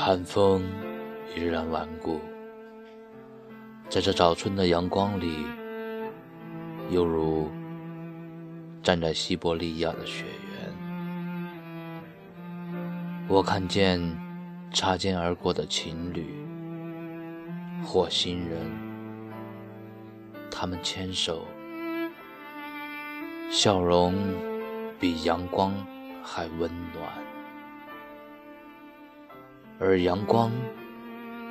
寒风依然顽固，在这早春的阳光里，犹如站在西伯利亚的雪原。我看见擦肩而过的情侣或新人，他们牵手，笑容比阳光还温暖。而阳光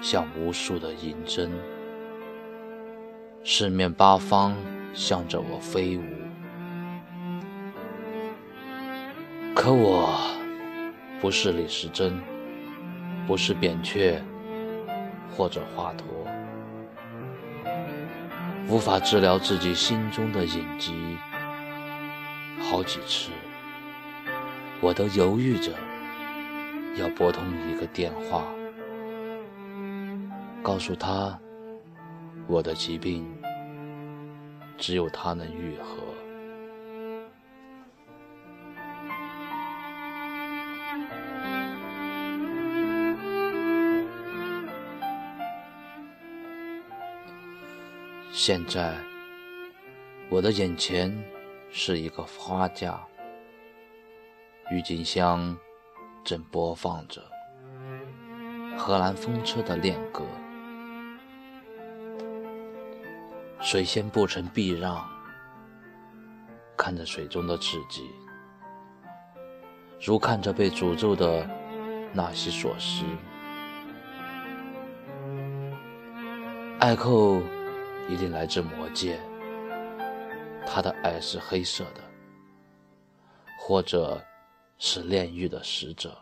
像无数的银针，四面八方向着我飞舞。可我不是李时珍，不是扁鹊，或者华佗，无法治疗自己心中的隐疾。好几次，我都犹豫着。要拨通一个电话，告诉他我的疾病只有他能愈合。现在，我的眼前是一个花架，郁金香。正播放着荷兰风车的恋歌，水仙不曾避让，看着水中的自己，如看着被诅咒的纳西索斯。艾寇一定来自魔界，他的爱是黑色的，或者。是炼狱的使者。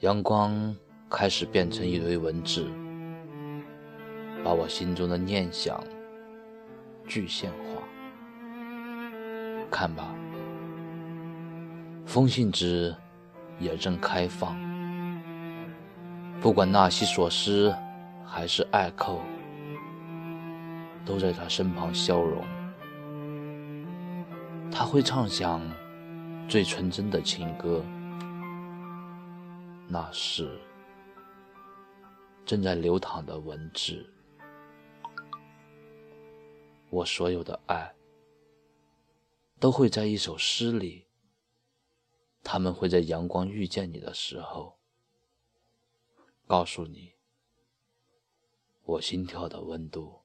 阳光开始变成一堆文字，把我心中的念想具现化。看吧，风信纸也正开放。不管纳西索斯还是艾寇，都在他身旁消融。他会唱响最纯真的情歌，那是正在流淌的文字。我所有的爱都会在一首诗里，他们会在阳光遇见你的时候，告诉你我心跳的温度。